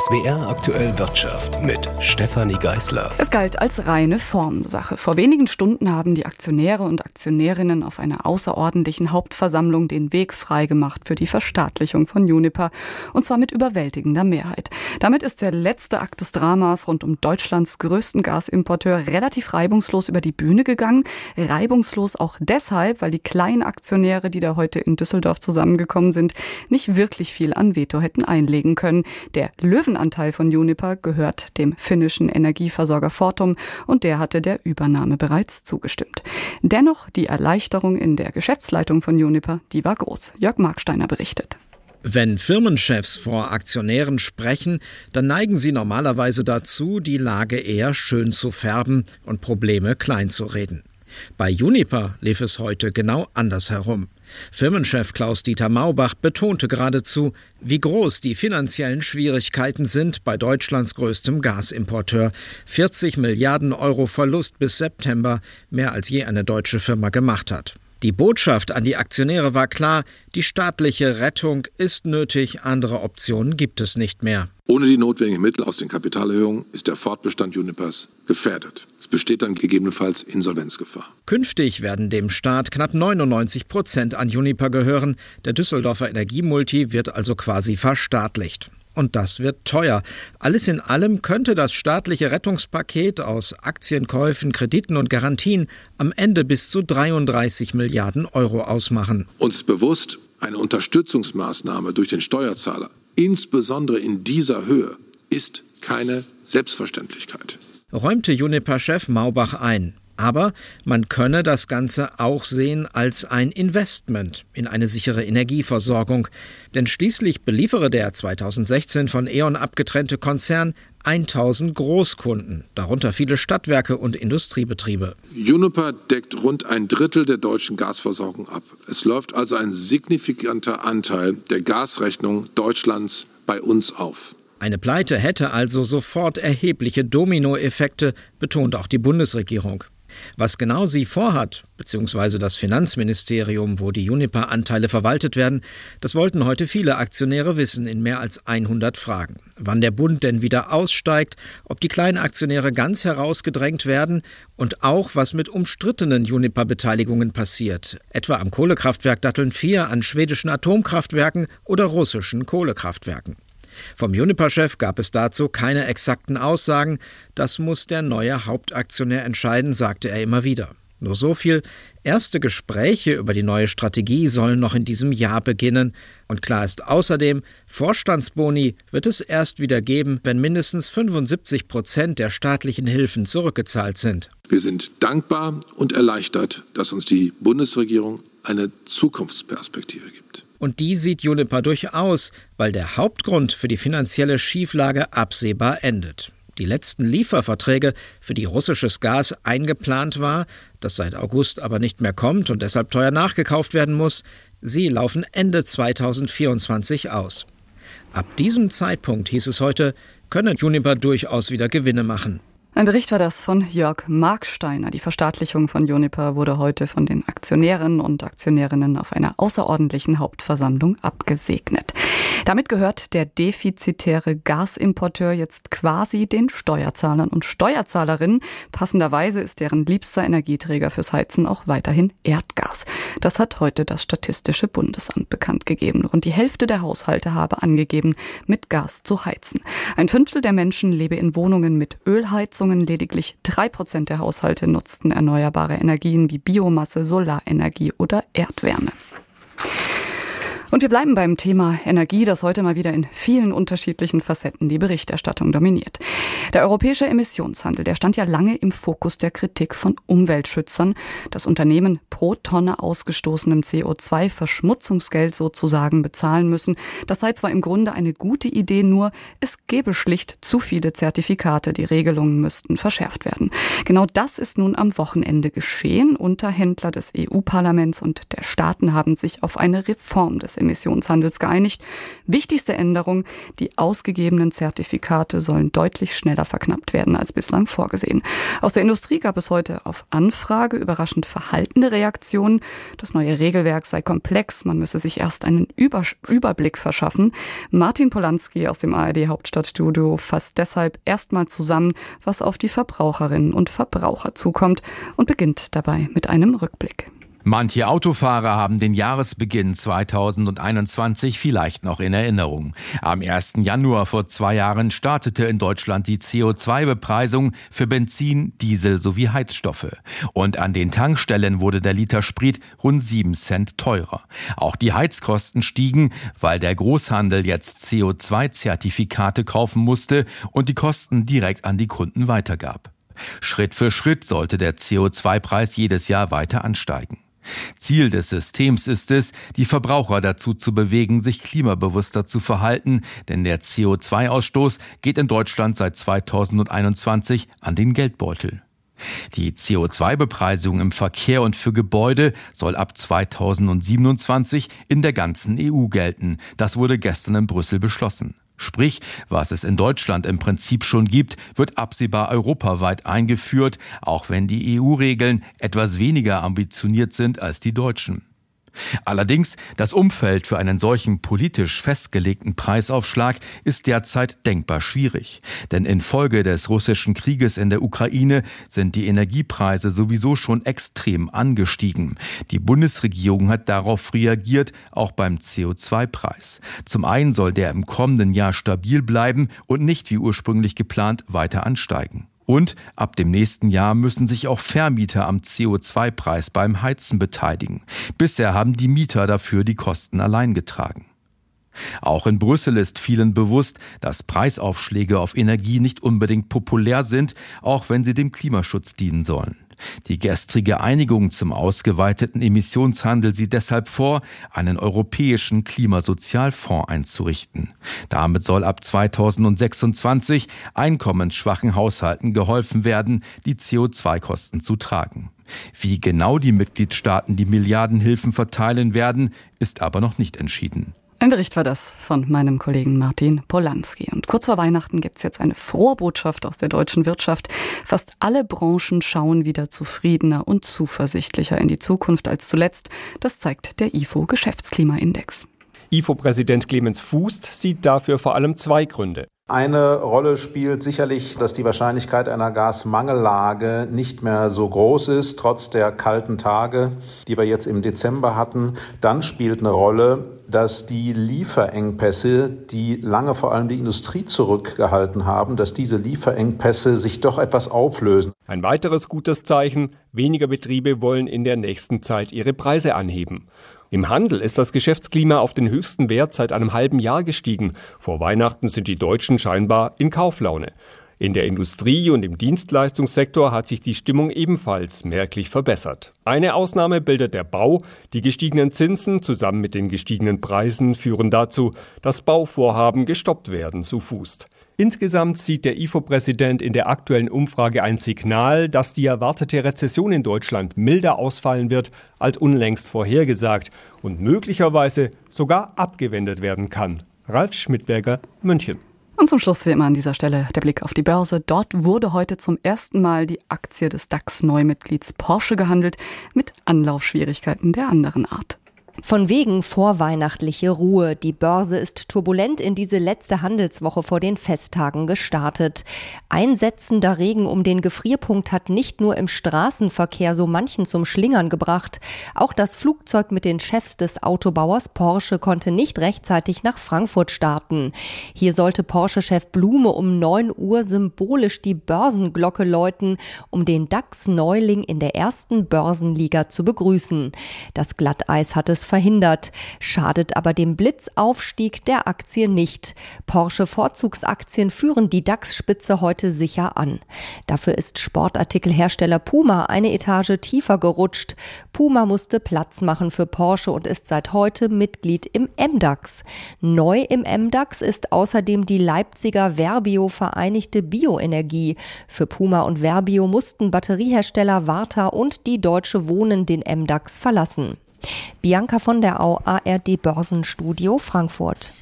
SWR aktuell Wirtschaft mit Stefanie Geißler. Es galt als reine Formsache. Vor wenigen Stunden haben die Aktionäre und Aktionärinnen auf einer außerordentlichen Hauptversammlung den Weg freigemacht für die Verstaatlichung von Juniper und zwar mit überwältigender Mehrheit. Damit ist der letzte Akt des Dramas rund um Deutschlands größten Gasimporteur relativ reibungslos über die Bühne gegangen. Reibungslos auch deshalb, weil die kleinen Aktionäre, die da heute in Düsseldorf zusammengekommen sind, nicht wirklich viel an Veto hätten einlegen können. Der Löwenanteil von Juniper gehört dem finnischen Energieversorger Fortum und der hatte der Übernahme bereits zugestimmt. Dennoch die Erleichterung in der Geschäftsleitung von Juniper, die war groß. Jörg Marksteiner berichtet. Wenn Firmenchefs vor Aktionären sprechen, dann neigen sie normalerweise dazu, die Lage eher schön zu färben und Probleme klein zu reden. Bei Juniper lief es heute genau andersherum. Firmenchef Klaus-Dieter Maubach betonte geradezu, wie groß die finanziellen Schwierigkeiten sind bei Deutschlands größtem Gasimporteur. 40 Milliarden Euro Verlust bis September, mehr als je eine deutsche Firma gemacht hat. Die Botschaft an die Aktionäre war klar, die staatliche Rettung ist nötig, andere Optionen gibt es nicht mehr. Ohne die notwendigen Mittel aus den Kapitalerhöhungen ist der Fortbestand Junipers gefährdet. Es besteht dann gegebenenfalls Insolvenzgefahr. Künftig werden dem Staat knapp 99 Prozent an Juniper gehören. Der Düsseldorfer Energiemulti wird also quasi verstaatlicht. Und das wird teuer. Alles in allem könnte das staatliche Rettungspaket aus Aktienkäufen, Krediten und Garantien am Ende bis zu 33 Milliarden Euro ausmachen. Uns bewusst, eine Unterstützungsmaßnahme durch den Steuerzahler, insbesondere in dieser Höhe, ist keine Selbstverständlichkeit. Räumte Juniper-Chef Maubach ein. Aber man könne das Ganze auch sehen als ein Investment in eine sichere Energieversorgung. Denn schließlich beliefere der 2016 von E.ON abgetrennte Konzern 1000 Großkunden, darunter viele Stadtwerke und Industriebetriebe. Juniper deckt rund ein Drittel der deutschen Gasversorgung ab. Es läuft also ein signifikanter Anteil der Gasrechnung Deutschlands bei uns auf. Eine Pleite hätte also sofort erhebliche Dominoeffekte, betont auch die Bundesregierung. Was genau sie vorhat, beziehungsweise das Finanzministerium, wo die Juniper-Anteile verwaltet werden, das wollten heute viele Aktionäre wissen in mehr als 100 Fragen. Wann der Bund denn wieder aussteigt, ob die kleinen Aktionäre ganz herausgedrängt werden und auch, was mit umstrittenen Juniper-Beteiligungen passiert, etwa am Kohlekraftwerk Datteln 4, an schwedischen Atomkraftwerken oder russischen Kohlekraftwerken. Vom Juniper-Chef gab es dazu keine exakten Aussagen. Das muss der neue Hauptaktionär entscheiden, sagte er immer wieder. Nur so viel. Erste Gespräche über die neue Strategie sollen noch in diesem Jahr beginnen. Und klar ist außerdem, Vorstandsboni wird es erst wieder geben, wenn mindestens 75 Prozent der staatlichen Hilfen zurückgezahlt sind. Wir sind dankbar und erleichtert, dass uns die Bundesregierung eine Zukunftsperspektive gibt. Und die sieht Juniper durchaus, weil der Hauptgrund für die finanzielle Schieflage absehbar endet. Die letzten Lieferverträge, für die russisches Gas eingeplant war, das seit August aber nicht mehr kommt und deshalb teuer nachgekauft werden muss, sie laufen Ende 2024 aus. Ab diesem Zeitpunkt, hieß es heute, könne Juniper durchaus wieder Gewinne machen. Ein Bericht war das von Jörg Marksteiner. Die Verstaatlichung von Juniper wurde heute von den Aktionären und Aktionärinnen auf einer außerordentlichen Hauptversammlung abgesegnet. Damit gehört der defizitäre Gasimporteur jetzt quasi den Steuerzahlern und Steuerzahlerinnen. Passenderweise ist deren liebster Energieträger fürs Heizen auch weiterhin Erdgas. Das hat heute das Statistische Bundesamt bekannt gegeben. Rund die Hälfte der Haushalte habe angegeben, mit Gas zu heizen. Ein Fünftel der Menschen lebe in Wohnungen mit Ölheizungen. Lediglich drei Prozent der Haushalte nutzten erneuerbare Energien wie Biomasse, Solarenergie oder Erdwärme. Und wir bleiben beim Thema Energie, das heute mal wieder in vielen unterschiedlichen Facetten die Berichterstattung dominiert. Der europäische Emissionshandel, der stand ja lange im Fokus der Kritik von Umweltschützern. Das Unternehmen pro Tonne ausgestoßenem CO2 Verschmutzungsgeld sozusagen bezahlen müssen. Das sei zwar im Grunde eine gute Idee, nur es gäbe schlicht zu viele Zertifikate. Die Regelungen müssten verschärft werden. Genau das ist nun am Wochenende geschehen. Unterhändler des EU-Parlaments und der Staaten haben sich auf eine Reform des Emissionshandels geeinigt. Wichtigste Änderung, die ausgegebenen Zertifikate sollen deutlich schneller verknappt werden als bislang vorgesehen. Aus der Industrie gab es heute auf Anfrage überraschend verhaltene Reaktionen. Das neue Regelwerk sei komplex, man müsse sich erst einen Über Überblick verschaffen. Martin Polanski aus dem ARD Hauptstadtstudio fasst deshalb erstmal zusammen, was auf die Verbraucherinnen und Verbraucher zukommt und beginnt dabei mit einem Rückblick. Manche Autofahrer haben den Jahresbeginn 2021 vielleicht noch in Erinnerung. Am 1. Januar vor zwei Jahren startete in Deutschland die CO2-Bepreisung für Benzin, Diesel sowie Heizstoffe. Und an den Tankstellen wurde der Liter Sprit rund 7 Cent teurer. Auch die Heizkosten stiegen, weil der Großhandel jetzt CO2-Zertifikate kaufen musste und die Kosten direkt an die Kunden weitergab. Schritt für Schritt sollte der CO2-Preis jedes Jahr weiter ansteigen. Ziel des Systems ist es, die Verbraucher dazu zu bewegen, sich klimabewusster zu verhalten, denn der CO2-Ausstoß geht in Deutschland seit 2021 an den Geldbeutel. Die CO2-Bepreisung im Verkehr und für Gebäude soll ab 2027 in der ganzen EU gelten. Das wurde gestern in Brüssel beschlossen. Sprich, was es in Deutschland im Prinzip schon gibt, wird absehbar europaweit eingeführt, auch wenn die EU-Regeln etwas weniger ambitioniert sind als die deutschen. Allerdings, das Umfeld für einen solchen politisch festgelegten Preisaufschlag ist derzeit denkbar schwierig. Denn infolge des russischen Krieges in der Ukraine sind die Energiepreise sowieso schon extrem angestiegen. Die Bundesregierung hat darauf reagiert, auch beim CO2-Preis. Zum einen soll der im kommenden Jahr stabil bleiben und nicht wie ursprünglich geplant weiter ansteigen. Und ab dem nächsten Jahr müssen sich auch Vermieter am CO2-Preis beim Heizen beteiligen. Bisher haben die Mieter dafür die Kosten allein getragen. Auch in Brüssel ist vielen bewusst, dass Preisaufschläge auf Energie nicht unbedingt populär sind, auch wenn sie dem Klimaschutz dienen sollen. Die gestrige Einigung zum ausgeweiteten Emissionshandel sieht deshalb vor, einen europäischen Klimasozialfonds einzurichten. Damit soll ab 2026 einkommensschwachen Haushalten geholfen werden, die CO2-Kosten zu tragen. Wie genau die Mitgliedstaaten die Milliardenhilfen verteilen werden, ist aber noch nicht entschieden. Ein Bericht war das von meinem Kollegen Martin Polanski. Und kurz vor Weihnachten gibt es jetzt eine frohe Botschaft aus der deutschen Wirtschaft. Fast alle Branchen schauen wieder zufriedener und zuversichtlicher in die Zukunft als zuletzt. Das zeigt der IFO Geschäftsklimaindex. IFO-Präsident Clemens Fußt sieht dafür vor allem zwei Gründe. Eine Rolle spielt sicherlich, dass die Wahrscheinlichkeit einer Gasmangellage nicht mehr so groß ist, trotz der kalten Tage, die wir jetzt im Dezember hatten. Dann spielt eine Rolle, dass die Lieferengpässe, die lange vor allem die Industrie zurückgehalten haben, dass diese Lieferengpässe sich doch etwas auflösen. Ein weiteres gutes Zeichen, weniger Betriebe wollen in der nächsten Zeit ihre Preise anheben. Im Handel ist das Geschäftsklima auf den höchsten Wert seit einem halben Jahr gestiegen. Vor Weihnachten sind die Deutschen scheinbar in Kauflaune. In der Industrie und im Dienstleistungssektor hat sich die Stimmung ebenfalls merklich verbessert. Eine Ausnahme bildet der Bau. Die gestiegenen Zinsen zusammen mit den gestiegenen Preisen führen dazu, dass Bauvorhaben gestoppt werden, so Fußt. Insgesamt sieht der IFO-Präsident in der aktuellen Umfrage ein Signal, dass die erwartete Rezession in Deutschland milder ausfallen wird als unlängst vorhergesagt und möglicherweise sogar abgewendet werden kann. Ralf Schmidberger, München. Und zum Schluss wie immer an dieser Stelle der Blick auf die Börse. Dort wurde heute zum ersten Mal die Aktie des DAX-Neumitglieds Porsche gehandelt, mit Anlaufschwierigkeiten der anderen Art. Von wegen vorweihnachtliche Ruhe. Die Börse ist turbulent in diese letzte Handelswoche vor den Festtagen gestartet. Einsetzender Regen um den Gefrierpunkt hat nicht nur im Straßenverkehr so manchen zum Schlingern gebracht. Auch das Flugzeug mit den Chefs des Autobauers Porsche konnte nicht rechtzeitig nach Frankfurt starten. Hier sollte Porsche-Chef Blume um 9 Uhr symbolisch die Börsenglocke läuten, um den DAX-Neuling in der ersten Börsenliga zu begrüßen. Das Glatteis hat es verhindert, schadet aber dem Blitzaufstieg der Aktie nicht. Porsche Vorzugsaktien führen die DAX-Spitze heute sicher an. Dafür ist Sportartikelhersteller Puma eine Etage tiefer gerutscht. Puma musste Platz machen für Porsche und ist seit heute Mitglied im MDAX. Neu im MDAX ist außerdem die Leipziger Verbio Vereinigte Bioenergie. Für Puma und Verbio mussten Batteriehersteller Warta und die Deutsche Wohnen den MDAX verlassen. Bianca von der Au, ARD Börsenstudio Frankfurt.